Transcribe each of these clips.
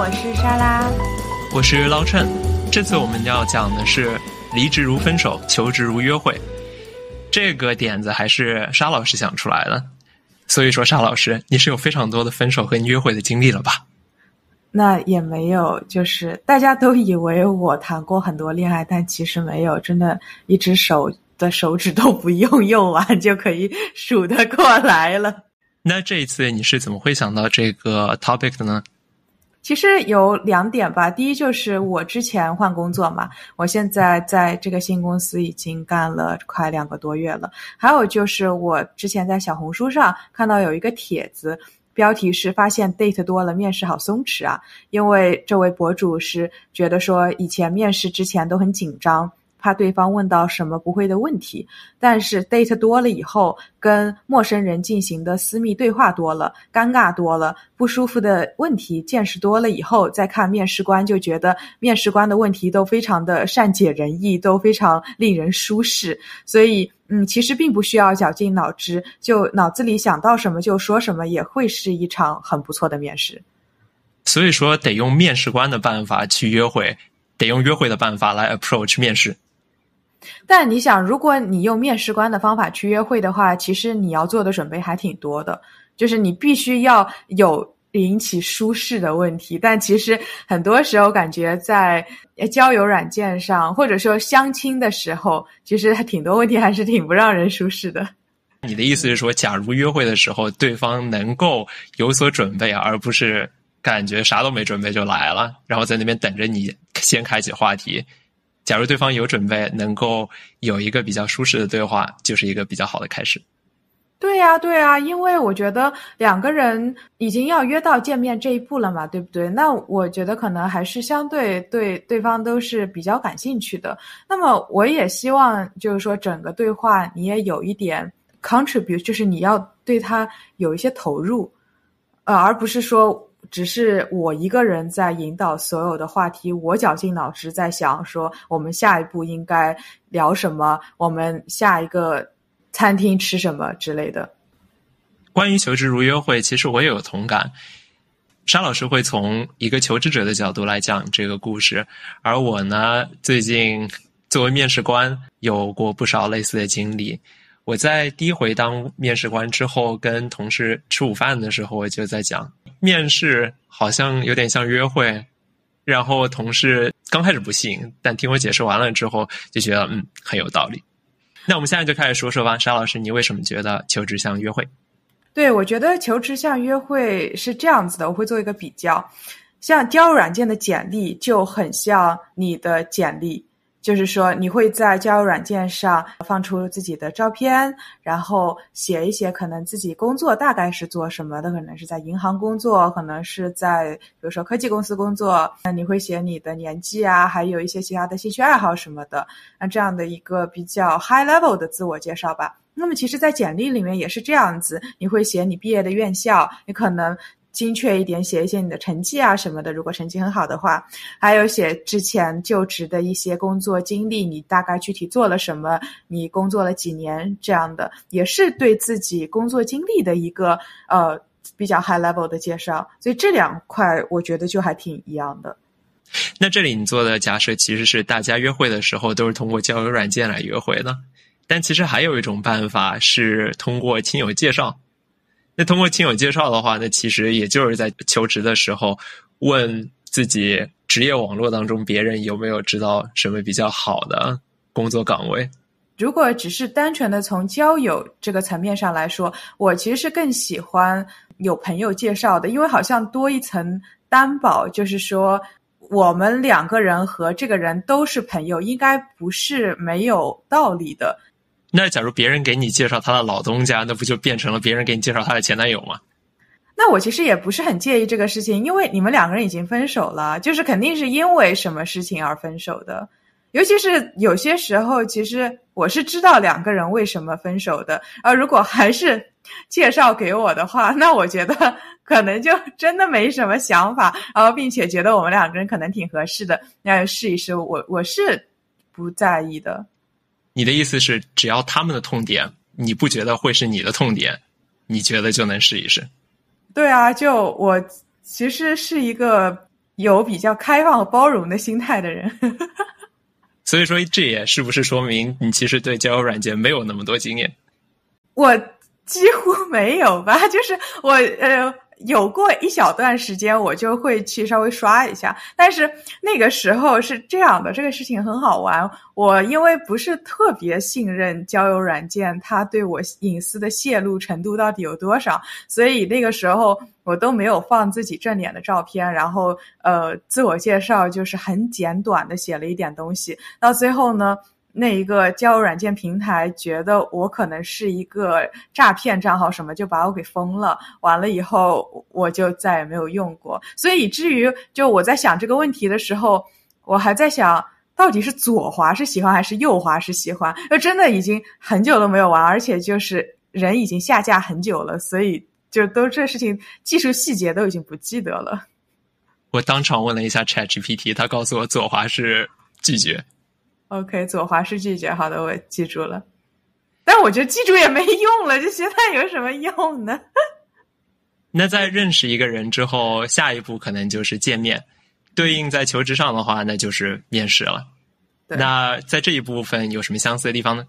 呀，我是莎拉，我是捞趁。这次我们要讲的是离职如分手，求职如约会。这个点子还是沙老师想出来的，所以说沙老师，你是有非常多的分手和约会的经历了吧？那也没有，就是大家都以为我谈过很多恋爱，但其实没有，真的，一只手的手指都不用用完就可以数得过来了。那这一次你是怎么会想到这个 topic 的呢？其实有两点吧，第一就是我之前换工作嘛，我现在在这个新公司已经干了快两个多月了。还有就是我之前在小红书上看到有一个帖子，标题是“发现 date 多了，面试好松弛啊”，因为这位博主是觉得说以前面试之前都很紧张。怕对方问到什么不会的问题，但是 date 多了以后，跟陌生人进行的私密对话多了，尴尬多了，不舒服的问题见识多了以后，再看面试官就觉得面试官的问题都非常的善解人意，都非常令人舒适。所以，嗯，其实并不需要绞尽脑汁，就脑子里想到什么就说什么，也会是一场很不错的面试。所以说，得用面试官的办法去约会，得用约会的办法来 approach 面试。但你想，如果你用面试官的方法去约会的话，其实你要做的准备还挺多的。就是你必须要有引起舒适的问题，但其实很多时候感觉在交友软件上，或者说相亲的时候，其实挺多问题还是挺不让人舒适的。你的意思是说，假如约会的时候对方能够有所准备，而不是感觉啥都没准备就来了，然后在那边等着你先开启话题。假如对方有准备，能够有一个比较舒适的对话，就是一个比较好的开始。对呀，对呀，因为我觉得两个人已经要约到见面这一步了嘛，对不对？那我觉得可能还是相对对对方都是比较感兴趣的。那么我也希望就是说整个对话你也有一点 contribute，就是你要对他有一些投入，呃，而不是说。只是我一个人在引导所有的话题，我绞尽脑汁在想说，我们下一步应该聊什么，我们下一个餐厅吃什么之类的。关于求职如约会，其实我也有同感。沙老师会从一个求职者的角度来讲这个故事，而我呢，最近作为面试官，有过不少类似的经历。我在第一回当面试官之后，跟同事吃午饭的时候，我就在讲，面试好像有点像约会。然后同事刚开始不信，但听我解释完了之后，就觉得嗯很有道理。那我们现在就开始说说吧，沙老师，你为什么觉得求职像约会？对，我觉得求职像约会是这样子的，我会做一个比较，像交友软件的简历就很像你的简历。就是说，你会在交友软件上放出自己的照片，然后写一写可能自己工作大概是做什么的，可能是在银行工作，可能是在比如说科技公司工作。那你会写你的年纪啊，还有一些其他的兴趣爱好什么的，那这样的一个比较 high level 的自我介绍吧。那么其实，在简历里面也是这样子，你会写你毕业的院校，你可能。精确一点，写一些你的成绩啊什么的。如果成绩很好的话，还有写之前就职的一些工作经历，你大概具体做了什么，你工作了几年这样的，也是对自己工作经历的一个呃比较 high level 的介绍。所以这两块我觉得就还挺一样的。那这里你做的假设其实是大家约会的时候都是通过交友软件来约会的，但其实还有一种办法是通过亲友介绍。那通过亲友介绍的话，那其实也就是在求职的时候问自己职业网络当中别人有没有知道什么比较好的工作岗位。如果只是单纯的从交友这个层面上来说，我其实是更喜欢有朋友介绍的，因为好像多一层担保，就是说我们两个人和这个人都是朋友，应该不是没有道理的。那假如别人给你介绍他的老东家，那不就变成了别人给你介绍他的前男友吗？那我其实也不是很介意这个事情，因为你们两个人已经分手了，就是肯定是因为什么事情而分手的。尤其是有些时候，其实我是知道两个人为什么分手的。而如果还是介绍给我的话，那我觉得 可能就真的没什么想法，然后并且觉得我们两个人可能挺合适的，那试一试。我我是不在意的。你的意思是，只要他们的痛点你不觉得会是你的痛点，你觉得就能试一试？对啊，就我其实是一个有比较开放和包容的心态的人。所以说，这也是不是说明你其实对交友软件没有那么多经验？我几乎没有吧，就是我呃。有过一小段时间，我就会去稍微刷一下，但是那个时候是这样的，这个事情很好玩。我因为不是特别信任交友软件，它对我隐私的泄露程度到底有多少，所以那个时候我都没有放自己正脸的照片，然后呃，自我介绍就是很简短的写了一点东西，到最后呢。那一个交友软件平台觉得我可能是一个诈骗账号，什么就把我给封了。完了以后，我就再也没有用过。所以以至于，就我在想这个问题的时候，我还在想到底是左滑是喜欢还是右滑是喜欢。就真的已经很久都没有玩，而且就是人已经下架很久了，所以就都这事情技术细节都已经不记得了。我当场问了一下 Chat GPT，他告诉我左滑是拒绝。OK，左滑是拒绝，好的，我记住了。但我觉得记住也没用了，这现在有什么用呢？那在认识一个人之后，下一步可能就是见面。对应在求职上的话，那就是面试了。那在这一部分有什么相似的地方呢？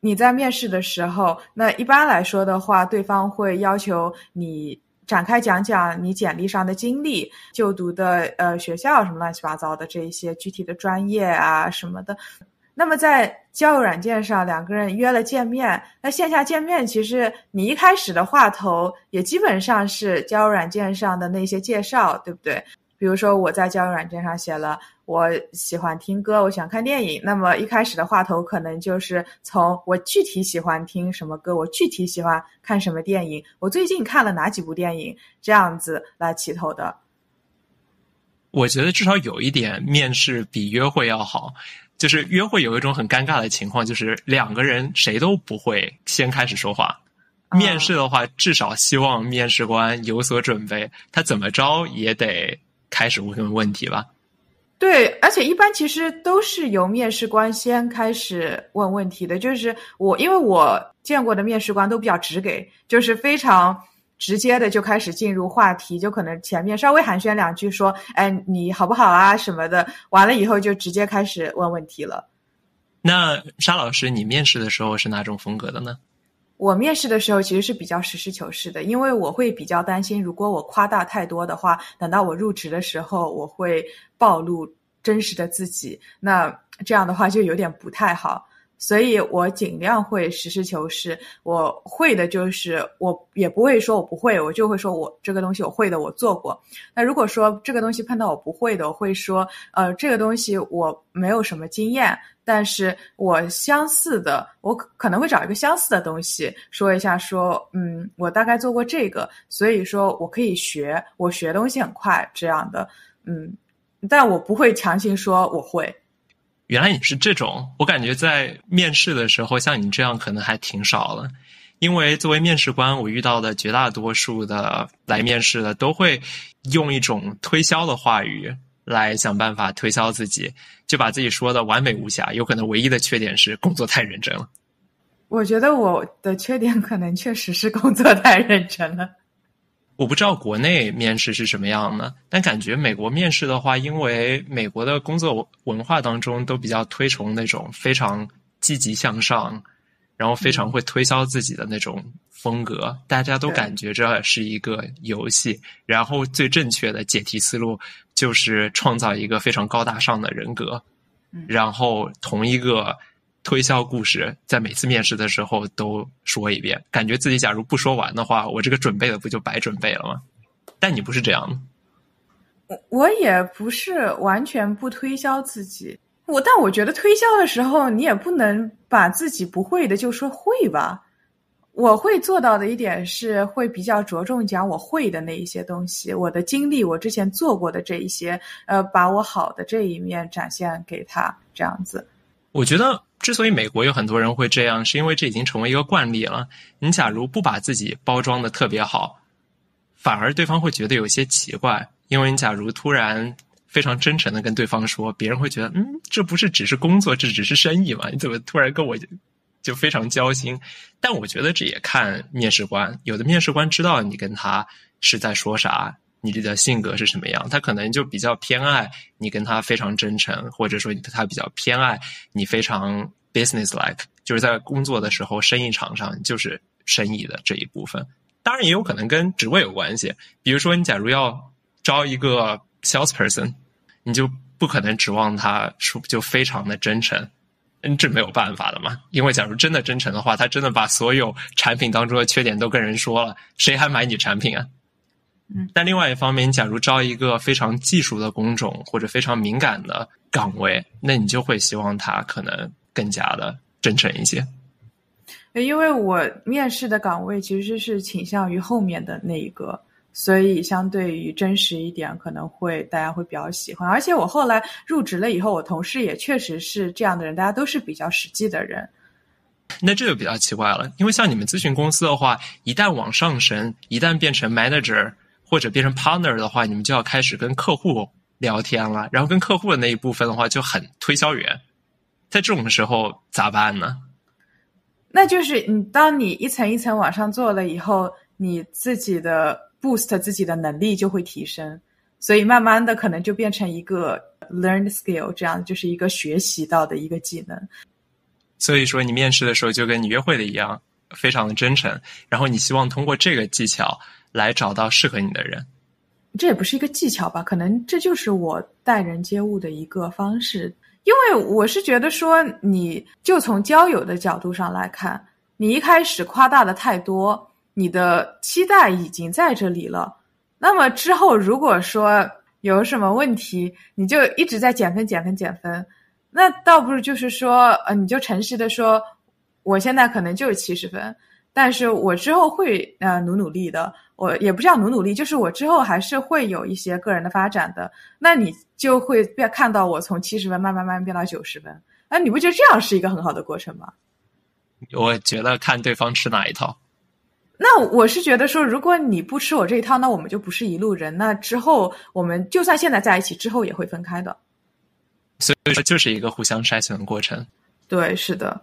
你在面试的时候，那一般来说的话，对方会要求你。展开讲讲你简历上的经历、就读的呃学校什么乱七八糟的这一些具体的专业啊什么的。那么在交友软件上，两个人约了见面，那线下见面其实你一开始的话头也基本上是交友软件上的那些介绍，对不对？比如说我在交友软件上写了。我喜欢听歌，我喜欢看电影。那么一开始的话头可能就是从我具体喜欢听什么歌，我具体喜欢看什么电影，我最近看了哪几部电影，这样子来起头的。我觉得至少有一点，面试比约会要好。就是约会有一种很尴尬的情况，就是两个人谁都不会先开始说话。面试的话，至少希望面试官有所准备，他怎么着也得开始问问题吧。对，而且一般其实都是由面试官先开始问问题的。就是我，因为我见过的面试官都比较直给，就是非常直接的就开始进入话题，就可能前面稍微寒暄两句，说“哎，你好不好啊”什么的，完了以后就直接开始问问题了。那沙老师，你面试的时候是哪种风格的呢？我面试的时候其实是比较实事求是的，因为我会比较担心，如果我夸大太多的话，等到我入职的时候，我会暴露真实的自己，那这样的话就有点不太好。所以我尽量会实事求是，我会的就是我也不会说我不会，我就会说我这个东西我会的，我做过。那如果说这个东西碰到我不会的，我会说呃这个东西我没有什么经验，但是我相似的，我可能会找一个相似的东西说一下，说嗯我大概做过这个，所以说我可以学，我学东西很快这样的，嗯，但我不会强行说我会。原来你是这种，我感觉在面试的时候，像你这样可能还挺少的。因为作为面试官，我遇到的绝大多数的来面试的，都会用一种推销的话语来想办法推销自己，就把自己说的完美无瑕。有可能唯一的缺点是工作太认真了。我觉得我的缺点可能确实是工作太认真了。我不知道国内面试是什么样的，但感觉美国面试的话，因为美国的工作文化当中都比较推崇那种非常积极向上，然后非常会推销自己的那种风格，大家都感觉这是一个游戏。然后最正确的解题思路就是创造一个非常高大上的人格，然后同一个。推销故事，在每次面试的时候都说一遍，感觉自己假如不说完的话，我这个准备的不就白准备了吗？但你不是这样的，我我也不是完全不推销自己，我但我觉得推销的时候，你也不能把自己不会的就说会吧。我会做到的一点是，会比较着重讲我会的那一些东西，我的经历，我之前做过的这一些，呃，把我好的这一面展现给他，这样子。我觉得。之所以美国有很多人会这样，是因为这已经成为一个惯例了。你假如不把自己包装的特别好，反而对方会觉得有些奇怪。因为你假如突然非常真诚的跟对方说，别人会觉得，嗯，这不是只是工作，这只是生意嘛？你怎么突然跟我就非常交心？但我觉得这也看面试官，有的面试官知道你跟他是在说啥，你的性格是什么样，他可能就比较偏爱你跟他非常真诚，或者说他比较偏爱你非常 business like，就是在工作的时候，生意场上就是生意的这一部分。当然也有可能跟职位有关系，比如说你假如要招一个 salesperson，你就不可能指望他说就非常的真诚，嗯，这没有办法的嘛。因为假如真的真诚的话，他真的把所有产品当中的缺点都跟人说了，谁还买你产品啊？嗯，但另外一方面，你假如招一个非常技术的工种或者非常敏感的岗位，那你就会希望他可能更加的真诚一些。因为我面试的岗位其实是倾向于后面的那一个，所以相对于真实一点，可能会大家会比较喜欢。而且我后来入职了以后，我同事也确实是这样的人，大家都是比较实际的人。那这就比较奇怪了，因为像你们咨询公司的话，一旦往上升，一旦变成 manager。或者变成 partner 的话，你们就要开始跟客户聊天了。然后跟客户的那一部分的话，就很推销员。在这种时候咋办呢？那就是你当你一层一层往上做了以后，你自己的 boost 自己的能力就会提升，所以慢慢的可能就变成一个 learned skill，这样就是一个学习到的一个技能。所以说，你面试的时候就跟你约会的一样，非常的真诚。然后你希望通过这个技巧。来找到适合你的人，这也不是一个技巧吧？可能这就是我待人接物的一个方式。因为我是觉得说，你就从交友的角度上来看，你一开始夸大的太多，你的期待已经在这里了。那么之后如果说有什么问题，你就一直在减分、减分、减分，那倒不如就是说，呃，你就诚实的说，我现在可能就是七十分。但是我之后会呃努努力的，我也不叫努努力，就是我之后还是会有一些个人的发展的。那你就会变看到我从七十分慢慢慢慢变到九十分，那你不觉得这样是一个很好的过程吗？我觉得看对方吃哪一套。那我是觉得说，如果你不吃我这一套，那我们就不是一路人。那之后我们就算现在在一起，之后也会分开的。所以说，就是一个互相筛选的过程。对，是的。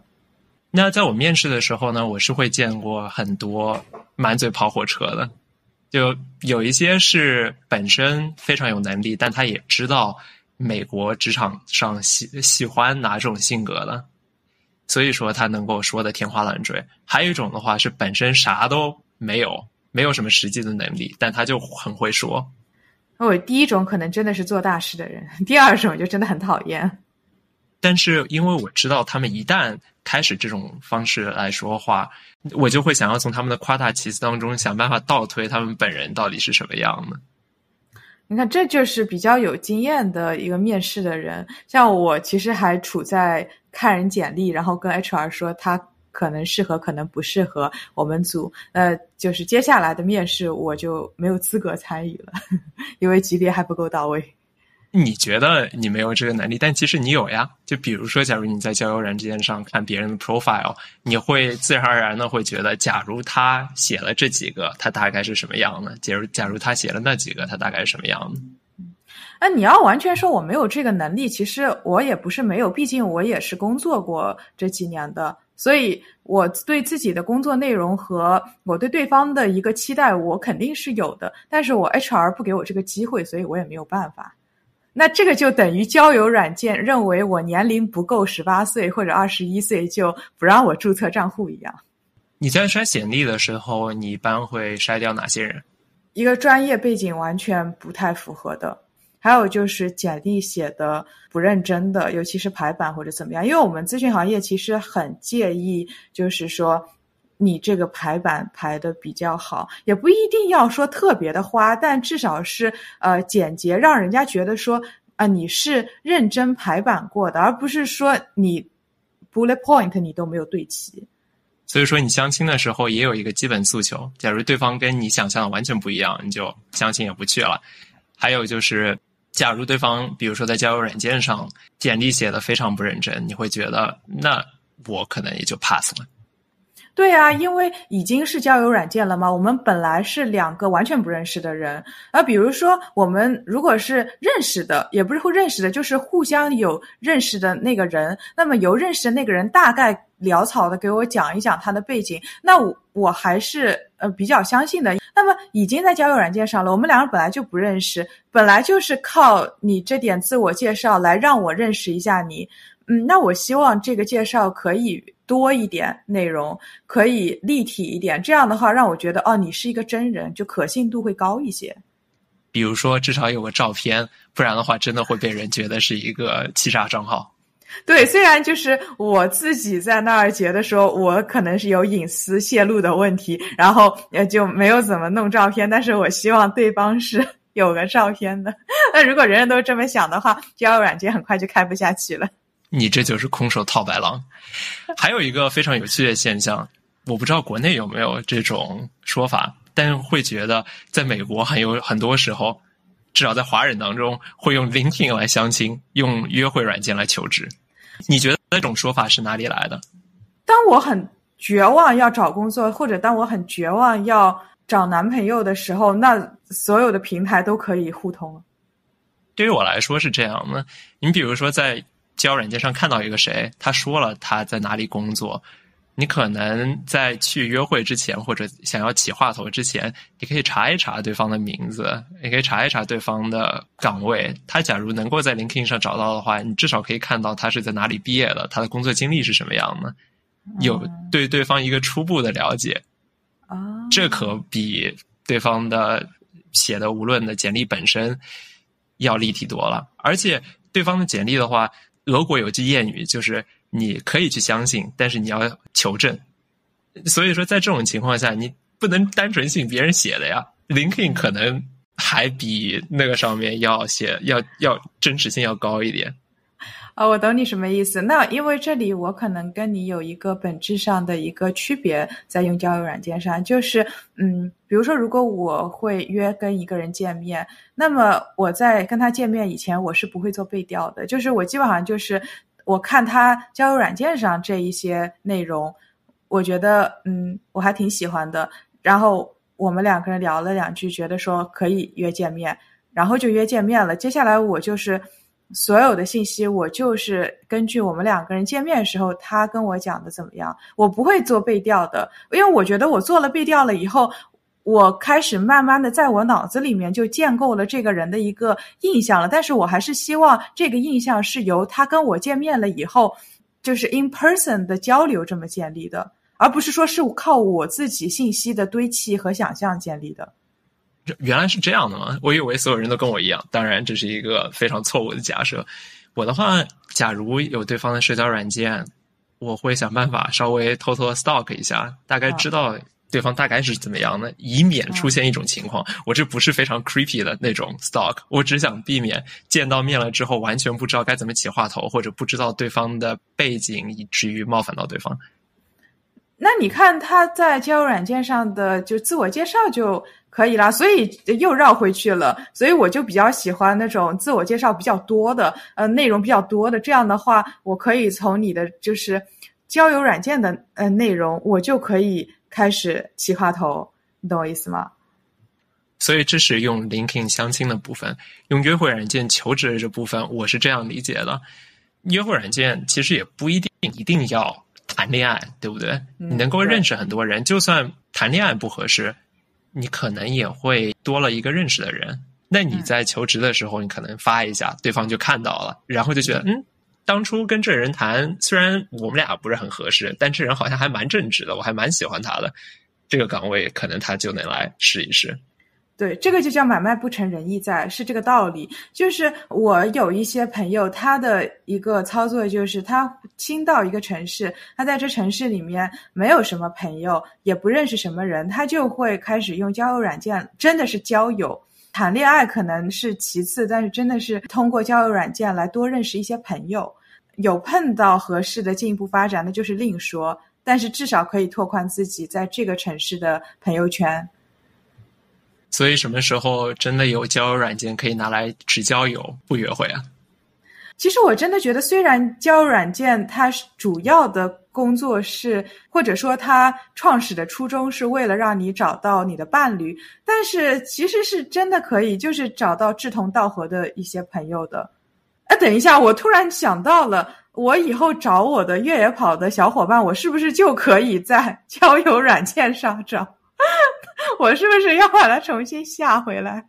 那在我面试的时候呢，我是会见过很多满嘴跑火车的，就有一些是本身非常有能力，但他也知道美国职场上喜喜欢哪种性格的，所以说他能够说的天花乱坠。还有一种的话是本身啥都没有，没有什么实际的能力，但他就很会说。我，第一种可能真的是做大事的人，第二种就真的很讨厌。但是因为我知道他们一旦开始这种方式来说话，我就会想要从他们的夸大其词当中想办法倒推他们本人到底是什么样的。你看，这就是比较有经验的一个面试的人。像我其实还处在看人简历，然后跟 HR 说他可能适合，可能不适合我们组。呃，就是接下来的面试我就没有资格参与了，因为级别还不够到位。你觉得你没有这个能力，但其实你有呀。就比如说，假如你在交友软件上看别人的 profile，你会自然而然的会觉得，假如他写了这几个，他大概是什么样的？假如假如他写了那几个，他大概是什么样的？那你要完全说我没有这个能力，其实我也不是没有，毕竟我也是工作过这几年的，所以我对自己的工作内容和我对对方的一个期待，我肯定是有的。但是我 HR 不给我这个机会，所以我也没有办法。那这个就等于交友软件认为我年龄不够十八岁或者二十一岁就不让我注册账户一样。你在筛简历的时候，你一般会筛掉哪些人？一个专业背景完全不太符合的，还有就是简历写的不认真的，尤其是排版或者怎么样。因为我们咨询行业其实很介意，就是说。你这个排版排的比较好，也不一定要说特别的花，但至少是呃简洁，让人家觉得说啊你是认真排版过的，而不是说你 bullet point 你都没有对齐。所以说你相亲的时候也有一个基本诉求，假如对方跟你想象的完全不一样，你就相亲也不去了。还有就是，假如对方比如说在交友软件上简历写的非常不认真，你会觉得那我可能也就 pass 了。对啊，因为已经是交友软件了嘛，我们本来是两个完全不认识的人。啊，比如说我们如果是认识的，也不是会认识的，就是互相有认识的那个人，那么由认识的那个人大概潦草的给我讲一讲他的背景，那我我还是呃比较相信的。那么已经在交友软件上了，我们两个本来就不认识，本来就是靠你这点自我介绍来让我认识一下你。嗯，那我希望这个介绍可以多一点内容，可以立体一点。这样的话，让我觉得哦，你是一个真人，就可信度会高一些。比如说，至少有个照片，不然的话，真的会被人觉得是一个欺诈账号。对，虽然就是我自己在那儿觉得说我可能是有隐私泄露的问题，然后也就没有怎么弄照片，但是我希望对方是有个照片的。那如果人人都这么想的话，交友软件很快就开不下去了。你这就是空手套白狼。还有一个非常有趣的现象，我不知道国内有没有这种说法，但会觉得在美国很有很多时候，至少在华人当中会用 LinkedIn 来相亲，用约会软件来求职。你觉得那种说法是哪里来的？当我很绝望要找工作，或者当我很绝望要找男朋友的时候，那所有的平台都可以互通。对于我来说是这样的。你比如说在。交友软件上看到一个谁，他说了他在哪里工作，你可能在去约会之前或者想要起话头之前，你可以查一查对方的名字，也可以查一查对方的岗位。他假如能够在 LinkedIn 上找到的话，你至少可以看到他是在哪里毕业的，他的工作经历是什么样的，有对对方一个初步的了解。啊，这可比对方的写的无论的简历本身要立体多了，而且对方的简历的话。俄国有句谚语，就是你可以去相信，但是你要求证。所以说，在这种情况下，你不能单纯信别人写的呀。LinkedIn 可能还比那个上面要写要要真实性要高一点。啊，我懂你什么意思。那因为这里我可能跟你有一个本质上的一个区别，在用交友软件上，就是嗯，比如说，如果我会约跟一个人见面，那么我在跟他见面以前，我是不会做背调的，就是我基本上就是我看他交友软件上这一些内容，我觉得嗯，我还挺喜欢的，然后我们两个人聊了两句，觉得说可以约见面，然后就约见面了。接下来我就是。所有的信息我就是根据我们两个人见面时候他跟我讲的怎么样，我不会做背调的，因为我觉得我做了背调了以后，我开始慢慢的在我脑子里面就建构了这个人的一个印象了。但是我还是希望这个印象是由他跟我见面了以后，就是 in person 的交流这么建立的，而不是说是靠我自己信息的堆砌和想象建立的。原来是这样的吗？我以为所有人都跟我一样。当然，这是一个非常错误的假设。我的话，假如有对方的社交软件，我会想办法稍微偷偷的 stalk 一下，大概知道对方大概是怎么样的，以免出现一种情况。我这不是非常 creepy 的那种 stalk，我只想避免见到面了之后完全不知道该怎么起话头，或者不知道对方的背景，以至于冒犯到对方。那你看他在交友软件上的就自我介绍就可以啦，所以又绕回去了。所以我就比较喜欢那种自我介绍比较多的，呃，内容比较多的。这样的话，我可以从你的就是交友软件的呃内容，我就可以开始起话头，你懂我意思吗？所以这是用 LinkedIn 相亲的部分，用约会软件求职的这部分，我是这样理解的。约会软件其实也不一定一定要。谈恋爱对不对？你能够认识很多人，就算谈恋爱不合适，你可能也会多了一个认识的人。那你在求职的时候，你可能发一下，对方就看到了，然后就觉得，嗯，当初跟这人谈，虽然我们俩不是很合适，但这人好像还蛮正直的，我还蛮喜欢他的。这个岗位可能他就能来试一试。对，这个就叫买卖不成仁义在，是这个道理。就是我有一些朋友，他的一个操作就是他新到一个城市，他在这城市里面没有什么朋友，也不认识什么人，他就会开始用交友软件，真的是交友，谈恋爱可能是其次，但是真的是通过交友软件来多认识一些朋友，有碰到合适的进一步发展，那就是另说。但是至少可以拓宽自己在这个城市的朋友圈。所以什么时候真的有交友软件可以拿来只交友不约会啊？其实我真的觉得，虽然交友软件它主要的工作是，或者说它创始的初衷是为了让你找到你的伴侣，但是其实是真的可以，就是找到志同道合的一些朋友的。哎，等一下，我突然想到了，我以后找我的越野跑的小伙伴，我是不是就可以在交友软件上找？我是不是要把它重新下回来？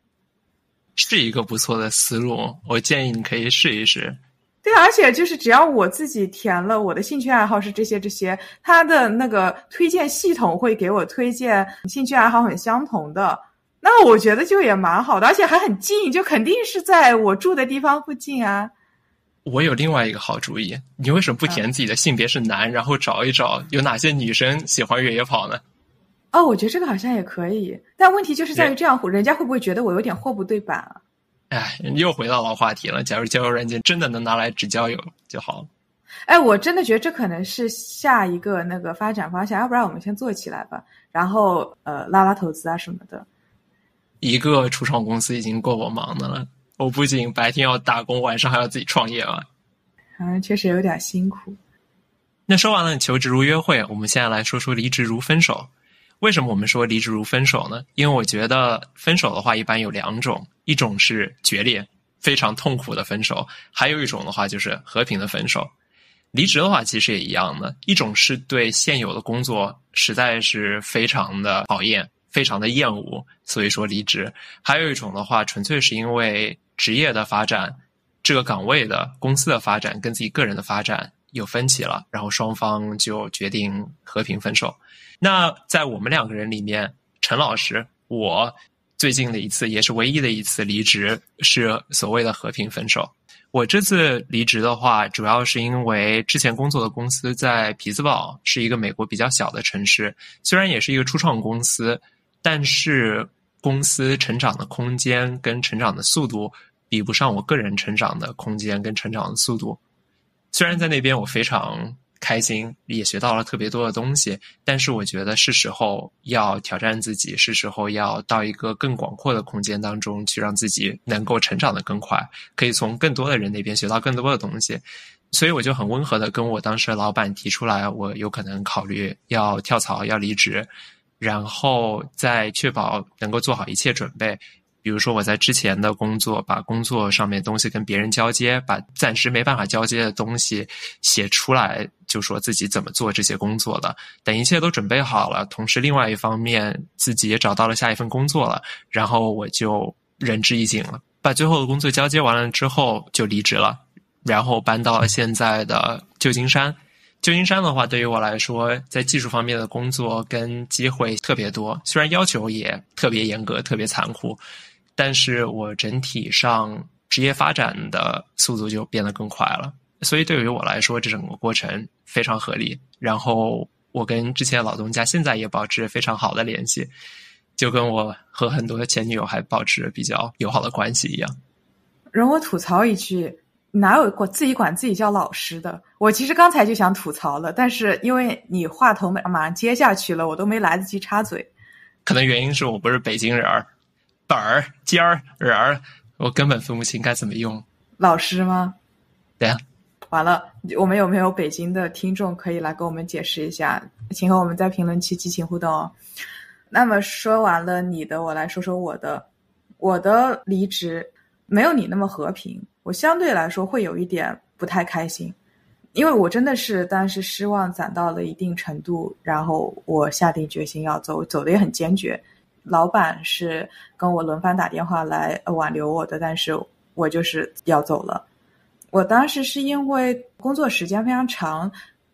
是一个不错的思路，我建议你可以试一试。对，而且就是只要我自己填了我的兴趣爱好是这些这些，它的那个推荐系统会给我推荐兴趣爱好很相同的，那我觉得就也蛮好的，而且还很近，就肯定是在我住的地方附近啊。我有另外一个好主意，你为什么不填自己的性别是男，然后找一找有哪些女生喜欢越野跑呢？哦，我觉得这个好像也可以，但问题就是在于这样，人家会不会觉得我有点货不对版啊？哎，又回到老话题了。假如交友软件真的能拿来只交友就好了。哎，我真的觉得这可能是下一个那个发展方向。要不然我们先做起来吧，然后呃拉拉投资啊什么的。一个初创公司已经够我忙的了，我不仅白天要打工，晚上还要自己创业啊。嗯，确实有点辛苦。那说完了求职如约会，我们现在来说说离职如分手。为什么我们说离职如分手呢？因为我觉得分手的话一般有两种，一种是决裂，非常痛苦的分手；还有一种的话就是和平的分手。离职的话其实也一样的，一种是对现有的工作实在是非常的讨厌，非常的厌恶，所以说离职；还有一种的话，纯粹是因为职业的发展，这个岗位的公司的发展跟自己个人的发展有分歧了，然后双方就决定和平分手。那在我们两个人里面，陈老师，我最近的一次也是唯一的一次离职是所谓的和平分手。我这次离职的话，主要是因为之前工作的公司在匹兹堡，是一个美国比较小的城市，虽然也是一个初创公司，但是公司成长的空间跟成长的速度比不上我个人成长的空间跟成长的速度。虽然在那边我非常。开心也学到了特别多的东西，但是我觉得是时候要挑战自己，是时候要到一个更广阔的空间当中去，让自己能够成长的更快，可以从更多的人那边学到更多的东西。所以我就很温和的跟我当时的老板提出来，我有可能考虑要跳槽、要离职，然后在确保能够做好一切准备。比如说，我在之前的工作，把工作上面东西跟别人交接，把暂时没办法交接的东西写出来，就说自己怎么做这些工作的。等一切都准备好了，同时另外一方面自己也找到了下一份工作了，然后我就仁至义尽了，把最后的工作交接完了之后就离职了，然后搬到了现在的旧金山。旧金山的话，对于我来说，在技术方面的工作跟机会特别多，虽然要求也特别严格、特别残酷。但是我整体上职业发展的速度就变得更快了，所以对于我来说，这整个过程非常合理。然后我跟之前老东家现在也保持非常好的联系，就跟我和很多的前女友还保持比较友好的关系一样。容我吐槽一句，哪有过自己管自己叫老师的？我其实刚才就想吐槽了，但是因为你话头马马上接下去了，我都没来得及插嘴。可能原因是我不是北京人儿。本儿尖儿人儿，我根本分不清该怎么用。老师吗？对呀。完了，我们有没有北京的听众可以来给我们解释一下？请和我们在评论区激情互动哦。那么说完了你的，我来说说我的。我的离职没有你那么和平，我相对来说会有一点不太开心，因为我真的是当时失望攒到了一定程度，然后我下定决心要走，走的也很坚决。老板是跟我轮番打电话来挽留我的，但是我就是要走了。我当时是因为工作时间非常长，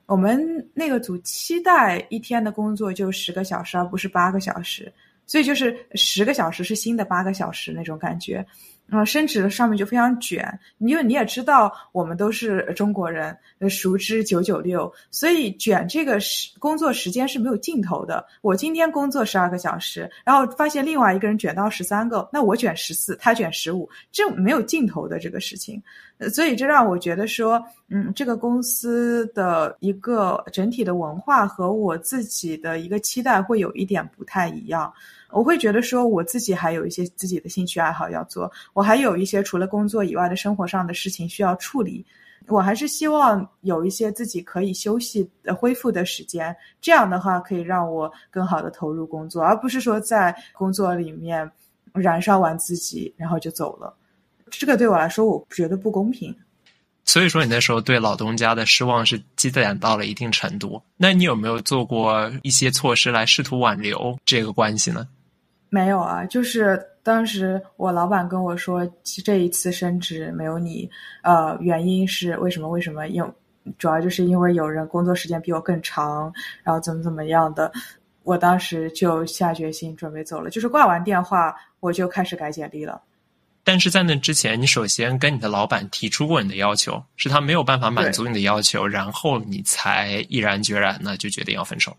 我们那个组期待一天的工作就十个小时，而不是八个小时，所以就是十个小时是新的八个小时那种感觉。嗯，升职的上面就非常卷，因为你也知道，我们都是中国人，熟知九九六，所以卷这个时工作时间是没有尽头的。我今天工作十二个小时，然后发现另外一个人卷到十三个，那我卷十四，他卷十五，这没有尽头的这个事情。所以这让我觉得说，嗯，这个公司的一个整体的文化和我自己的一个期待会有一点不太一样。我会觉得说，我自己还有一些自己的兴趣爱好要做，我还有一些除了工作以外的生活上的事情需要处理。我还是希望有一些自己可以休息、恢复的时间，这样的话可以让我更好的投入工作，而不是说在工作里面燃烧完自己然后就走了。这个对我来说，我觉得不公平。所以说，你那时候对老东家的失望是积攒到了一定程度。那你有没有做过一些措施来试图挽留这个关系呢？没有啊，就是当时我老板跟我说，这一次升职没有你，呃，原因是为什么？为什么？因主要就是因为有人工作时间比我更长，然后怎么怎么样的。我当时就下决心准备走了，就是挂完电话我就开始改简历了。但是在那之前，你首先跟你的老板提出过你的要求，是他没有办法满足你的要求，然后你才毅然决然的就决定要分手。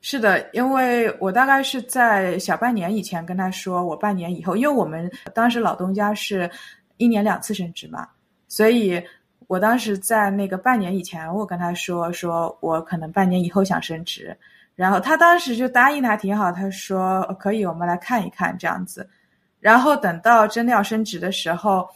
是的，因为我大概是在小半年以前跟他说，我半年以后，因为我们当时老东家是一年两次升职嘛，所以我当时在那个半年以前，我跟他说，说我可能半年以后想升职，然后他当时就答应的还挺好，他说可以，我们来看一看这样子。然后等到真的要升职的时候，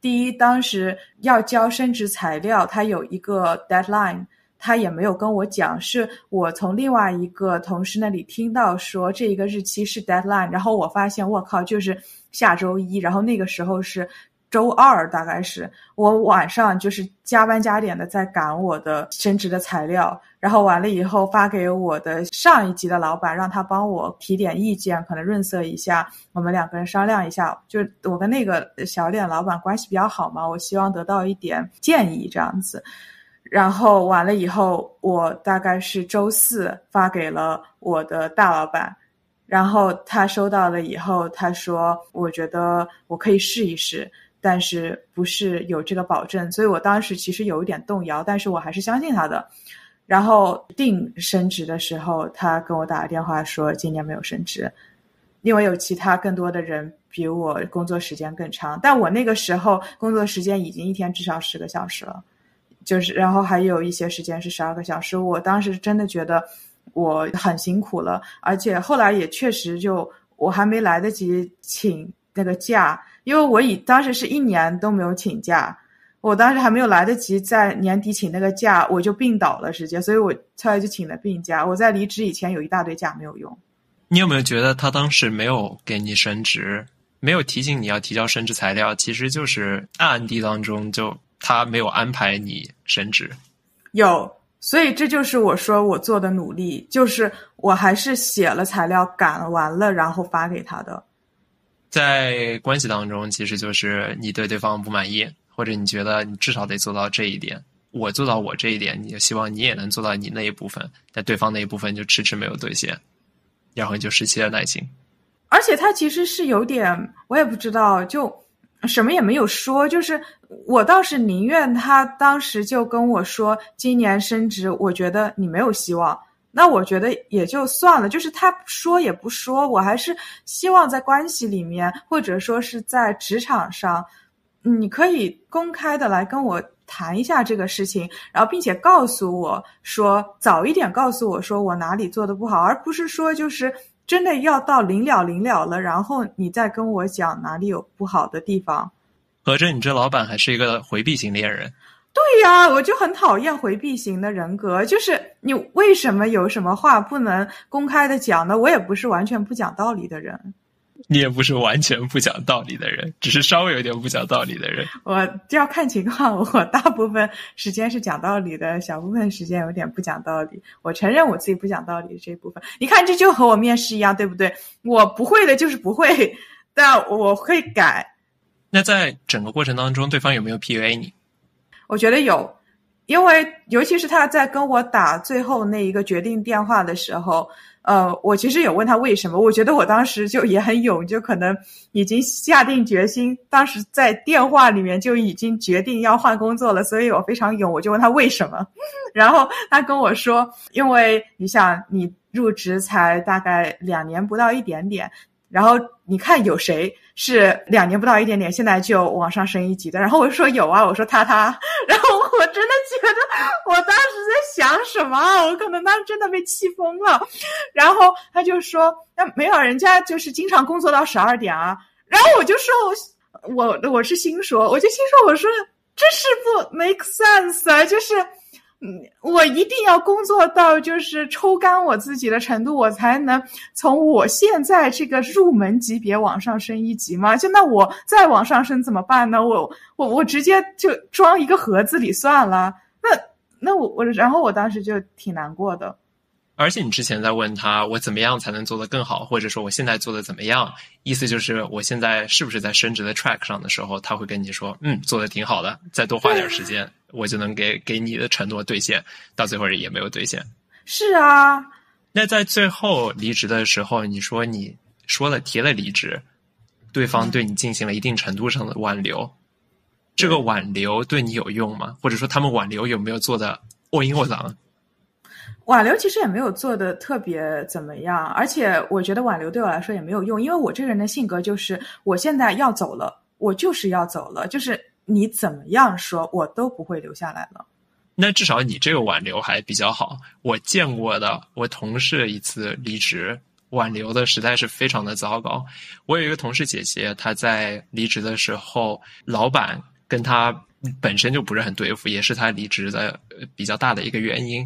第一，当时要交升职材料，他有一个 deadline，他也没有跟我讲，是我从另外一个同事那里听到说这一个日期是 deadline，然后我发现我靠，就是下周一，然后那个时候是。周二大概是我晚上就是加班加点的在赶我的升职的材料，然后完了以后发给我的上一级的老板，让他帮我提点意见，可能润色一下，我们两个人商量一下。就我跟那个小店老板关系比较好嘛，我希望得到一点建议这样子。然后完了以后，我大概是周四发给了我的大老板，然后他收到了以后，他说我觉得我可以试一试。但是不是有这个保证，所以我当时其实有一点动摇，但是我还是相信他的。然后定升职的时候，他跟我打了电话说今年没有升职，因为有其他更多的人比我工作时间更长。但我那个时候工作时间已经一天至少十个小时了，就是然后还有一些时间是十二个小时。我当时真的觉得我很辛苦了，而且后来也确实就我还没来得及请那个假。因为我以当时是一年都没有请假，我当时还没有来得及在年底请那个假，我就病倒了直接，所以我后来就请了病假。我在离职以前有一大堆假没有用。你有没有觉得他当时没有给你升职，没有提醒你要提交升职材料，其实就是暗地当中就他没有安排你升职？有，所以这就是我说我做的努力，就是我还是写了材料赶完了，然后发给他的。在关系当中，其实就是你对对方不满意，或者你觉得你至少得做到这一点，我做到我这一点，你就希望你也能做到你那一部分，但对方那一部分就迟迟没有兑现，然后你就失去了耐心。而且他其实是有点，我也不知道，就什么也没有说，就是我倒是宁愿他当时就跟我说，今年升职，我觉得你没有希望。那我觉得也就算了，就是他说也不说，我还是希望在关系里面，或者说是在职场上，你可以公开的来跟我谈一下这个事情，然后并且告诉我说早一点告诉我说我哪里做的不好，而不是说就是真的要到临了临了了，然后你再跟我讲哪里有不好的地方。合着你这老板还是一个回避型恋人。对呀，我就很讨厌回避型的人格。就是你为什么有什么话不能公开的讲呢？我也不是完全不讲道理的人。你也不是完全不讲道理的人，只是稍微有点不讲道理的人。我要看情况，我大部分时间是讲道理的，小部分时间有点不讲道理。我承认我自己不讲道理这一部分。你看，这就和我面试一样，对不对？我不会的就是不会，但我会改。那在整个过程当中，对方有没有 PUA 你？我觉得有，因为尤其是他在跟我打最后那一个决定电话的时候，呃，我其实有问他为什么。我觉得我当时就也很勇，就可能已经下定决心，当时在电话里面就已经决定要换工作了，所以我非常勇，我就问他为什么。然后他跟我说，因为你想，你入职才大概两年不到一点点。然后你看有谁是两年不到一点点，现在就往上升一级的？然后我说有啊，我说他他。然后我真的觉得我当时在想什么？我可能当时真的被气疯了。然后他就说：“那没有，人家就是经常工作到十二点啊。”然后我就说：“我我我是心说，我就心说，我说这是不 make sense 啊！就是，嗯，我一定要工作到就是抽干我自己的程度，我才能从我现在这个入门级别往上升一级吗？就那我再往上升怎么办呢？我我我直接就装一个盒子里算了。那那我我然后我当时就挺难过的。而且你之前在问他我怎么样才能做得更好，或者说我现在做的怎么样，意思就是我现在是不是在升职的 track 上的时候，他会跟你说，嗯，做的挺好的，再多花点时间，我就能给给你的承诺兑现，到最后也没有兑现。是啊，那在最后离职的时候，你说你说了提了离职，对方对你进行了一定程度上的挽留，这个挽留对你有用吗？或者说他们挽留有没有做的 all in all out？挽留其实也没有做的特别怎么样，而且我觉得挽留对我来说也没有用，因为我这个人的性格就是，我现在要走了，我就是要走了，就是你怎么样说，我都不会留下来了。那至少你这个挽留还比较好，我见过的我同事一次离职挽留的实在是非常的糟糕。我有一个同事姐姐，她在离职的时候，老板跟她本身就不是很对付，也是她离职的比较大的一个原因。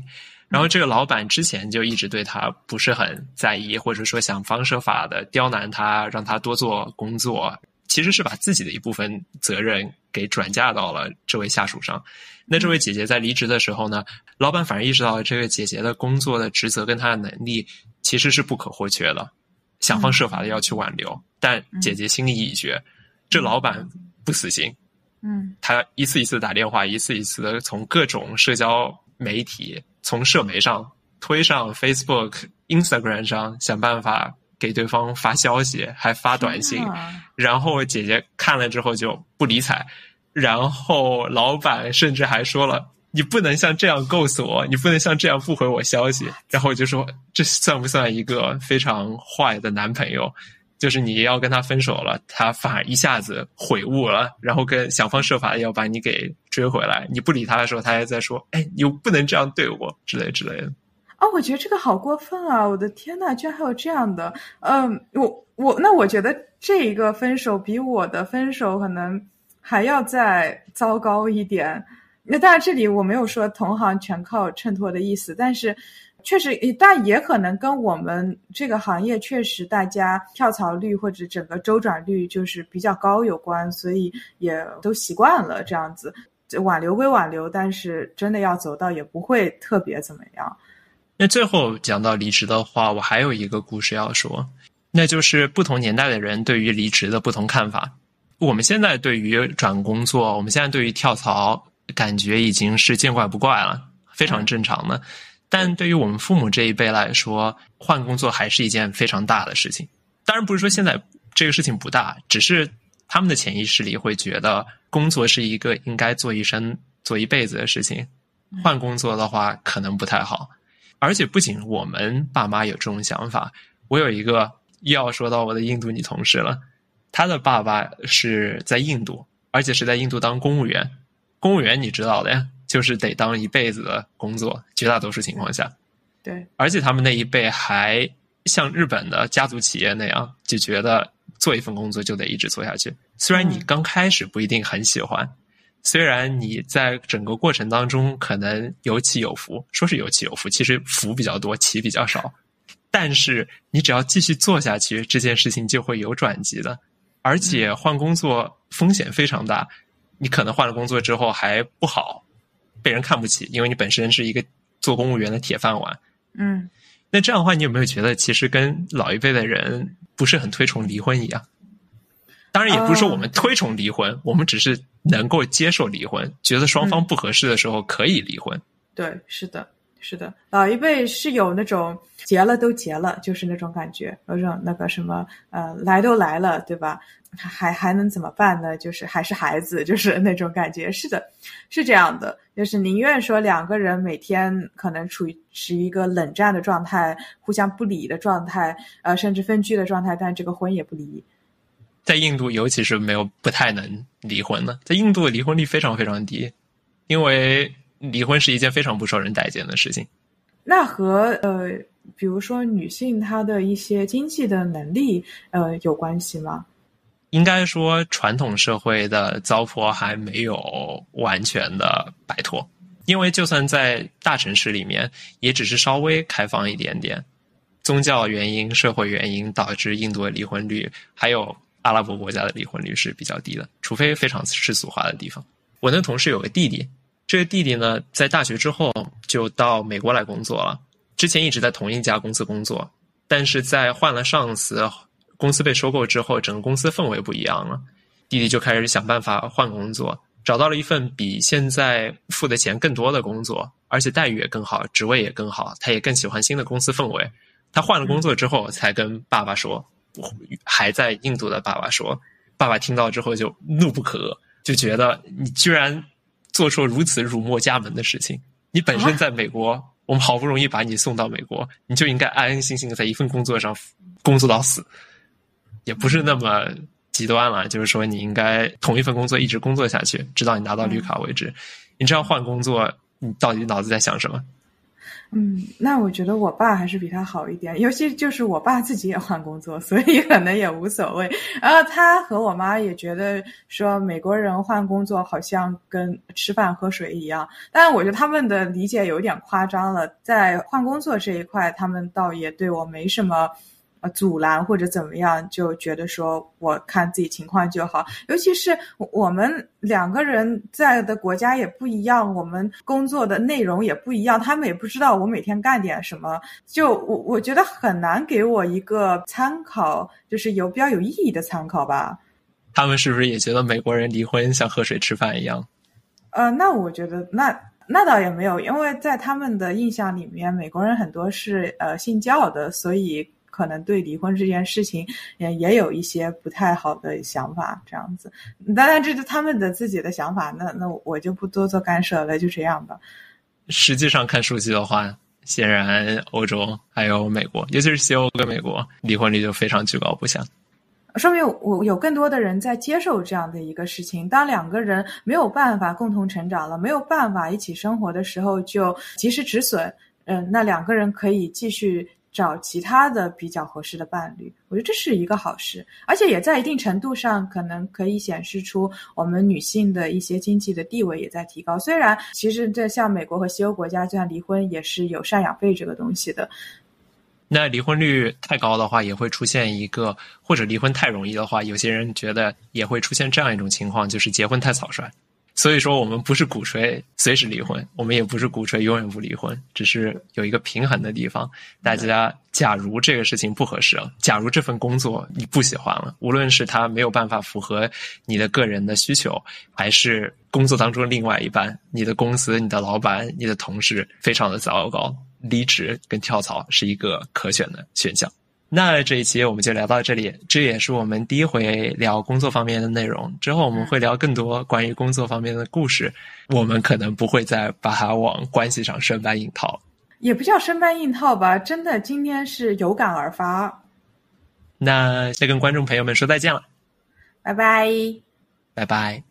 然后这个老板之前就一直对他不是很在意，或者说想方设法的刁难他，让他多做工作，其实是把自己的一部分责任给转嫁到了这位下属上。那这位姐姐在离职的时候呢，老板反而意识到这个姐姐的工作的职责跟她的能力其实是不可或缺的，想方设法的要去挽留，但姐姐心里已决，这老板不死心，嗯，他一次一次打电话，一次一次的从各种社交媒体。从社媒上推上 Facebook、Instagram 上想办法给对方发消息，还发短信，然后姐姐看了之后就不理睬，然后老板甚至还说了：“你不能像这样 ghost 我，你不能像这样不回我消息。”然后我就说：“这算不算一个非常坏的男朋友？”就是你要跟他分手了，他反而一下子悔悟了，然后跟想方设法要把你给追回来。你不理他的时候，他还在说：“哎，你不能这样对我之类之类的。”哦，我觉得这个好过分啊！我的天呐，居然还有这样的。嗯，我我那我觉得这一个分手比我的分手可能还要再糟糕一点。那当然，这里我没有说同行全靠衬托的意思，但是。确实，但也可能跟我们这个行业确实大家跳槽率或者整个周转率就是比较高有关，所以也都习惯了这样子。挽留归挽留，但是真的要走到也不会特别怎么样。那最后讲到离职的话，我还有一个故事要说，那就是不同年代的人对于离职的不同看法。我们现在对于转工作，我们现在对于跳槽，感觉已经是见怪不怪了，非常正常的。但对于我们父母这一辈来说，换工作还是一件非常大的事情。当然不是说现在这个事情不大，只是他们的潜意识里会觉得工作是一个应该做一生、做一辈子的事情。换工作的话可能不太好。而且不仅我们爸妈有这种想法，我有一个又要说到我的印度女同事了，她的爸爸是在印度，而且是在印度当公务员。公务员你知道的呀。就是得当一辈子的工作，绝大多数情况下，对。而且他们那一辈还像日本的家族企业那样，就觉得做一份工作就得一直做下去。虽然你刚开始不一定很喜欢，虽然你在整个过程当中可能有起有伏，说是有起有伏，其实伏比较多，起比较少。但是你只要继续做下去，这件事情就会有转机的。而且换工作风险非常大，你可能换了工作之后还不好。被人看不起，因为你本身是一个做公务员的铁饭碗。嗯，那这样的话，你有没有觉得其实跟老一辈的人不是很推崇离婚一样？当然，也不是说我们推崇离婚，我们只是能够接受离婚，觉得双方不合适的时候可以离婚。对，是的，是的，老一辈是有那种结了都结了，就是那种感觉，有种那个什么呃，来都来了，对吧？还还能怎么办呢？就是还是孩子，就是 那种感觉。是的，是这样的，就是宁愿说两个人每天可能处于是一个冷战的状态，互相不理的状态，呃，甚至分居的状态，但这个婚也不离。在印度，尤其是没有不太能离婚的，在印度的离婚率非常非常低，因为离婚是一件非常不受人待见的事情。那和呃，比如说女性她的一些经济的能力呃有关系吗？应该说传统社会的糟粕还没有完全的摆脱，因为就算在大城市里面，也只是稍微开放一点点。宗教原因、社会原因导致印度的离婚率，还有阿拉伯国家的离婚率是比较低的，除非非常世俗化的地方。我那同事有个弟弟，这个弟弟呢，在大学之后就到美国来工作了。之前一直在同一家公司工作，但是在换了上司、公司被收购之后，整个公司氛围不一样了。弟弟就开始想办法换工作，找到了一份比现在付的钱更多的工作，而且待遇也更好，职位也更好，他也更喜欢新的公司氛围。他换了工作之后，才跟爸爸说，还在印度的爸爸说，爸爸听到之后就怒不可遏。就觉得你居然做出如此辱没家门的事情。你本身在美国，我们好不容易把你送到美国，你就应该安安心心的在一份工作上工作到死，也不是那么极端了。就是说，你应该同一份工作一直工作下去，直到你拿到绿卡为止。你这样换工作，你到底脑子在想什么？嗯，那我觉得我爸还是比他好一点，尤其就是我爸自己也换工作，所以可能也无所谓。然后他和我妈也觉得说，美国人换工作好像跟吃饭喝水一样，但是我觉得他们的理解有点夸张了，在换工作这一块，他们倒也对我没什么。呃，阻拦或者怎么样，就觉得说我看自己情况就好。尤其是我们两个人在的国家也不一样，我们工作的内容也不一样，他们也不知道我每天干点什么。就我我觉得很难给我一个参考，就是有比较有意义的参考吧。他们是不是也觉得美国人离婚像喝水吃饭一样？呃，那我觉得那那倒也没有，因为在他们的印象里面，美国人很多是呃信教的，所以。可能对离婚这件事情也也有一些不太好的想法，这样子。当然，这是他们的自己的想法，那那我就不多做干涉了，就这样吧。实际上看数据的话，显然欧洲还有美国，尤其是西欧跟美国，离婚率就非常居高不下。说明我有更多的人在接受这样的一个事情。当两个人没有办法共同成长了，没有办法一起生活的时候，就及时止损。嗯，那两个人可以继续。找其他的比较合适的伴侣，我觉得这是一个好事，而且也在一定程度上可能可以显示出我们女性的一些经济的地位也在提高。虽然其实这像美国和西欧国家，就像离婚也是有赡养费这个东西的。那离婚率太高的话，也会出现一个，或者离婚太容易的话，有些人觉得也会出现这样一种情况，就是结婚太草率。所以说，我们不是鼓吹随时离婚，我们也不是鼓吹永远不离婚，只是有一个平衡的地方。大家，假如这个事情不合适了，假如这份工作你不喜欢了，无论是他没有办法符合你的个人的需求，还是工作当中另外一半，你的公司、你的老板、你的同事非常的糟糕，离职跟跳槽是一个可选的选项。那这一期我们就聊到这里，这也是我们第一回聊工作方面的内容。之后我们会聊更多关于工作方面的故事，我们可能不会再把它往关系上生搬硬套。也不叫生搬硬套吧，真的今天是有感而发。那先跟观众朋友们说再见了，拜拜，拜拜。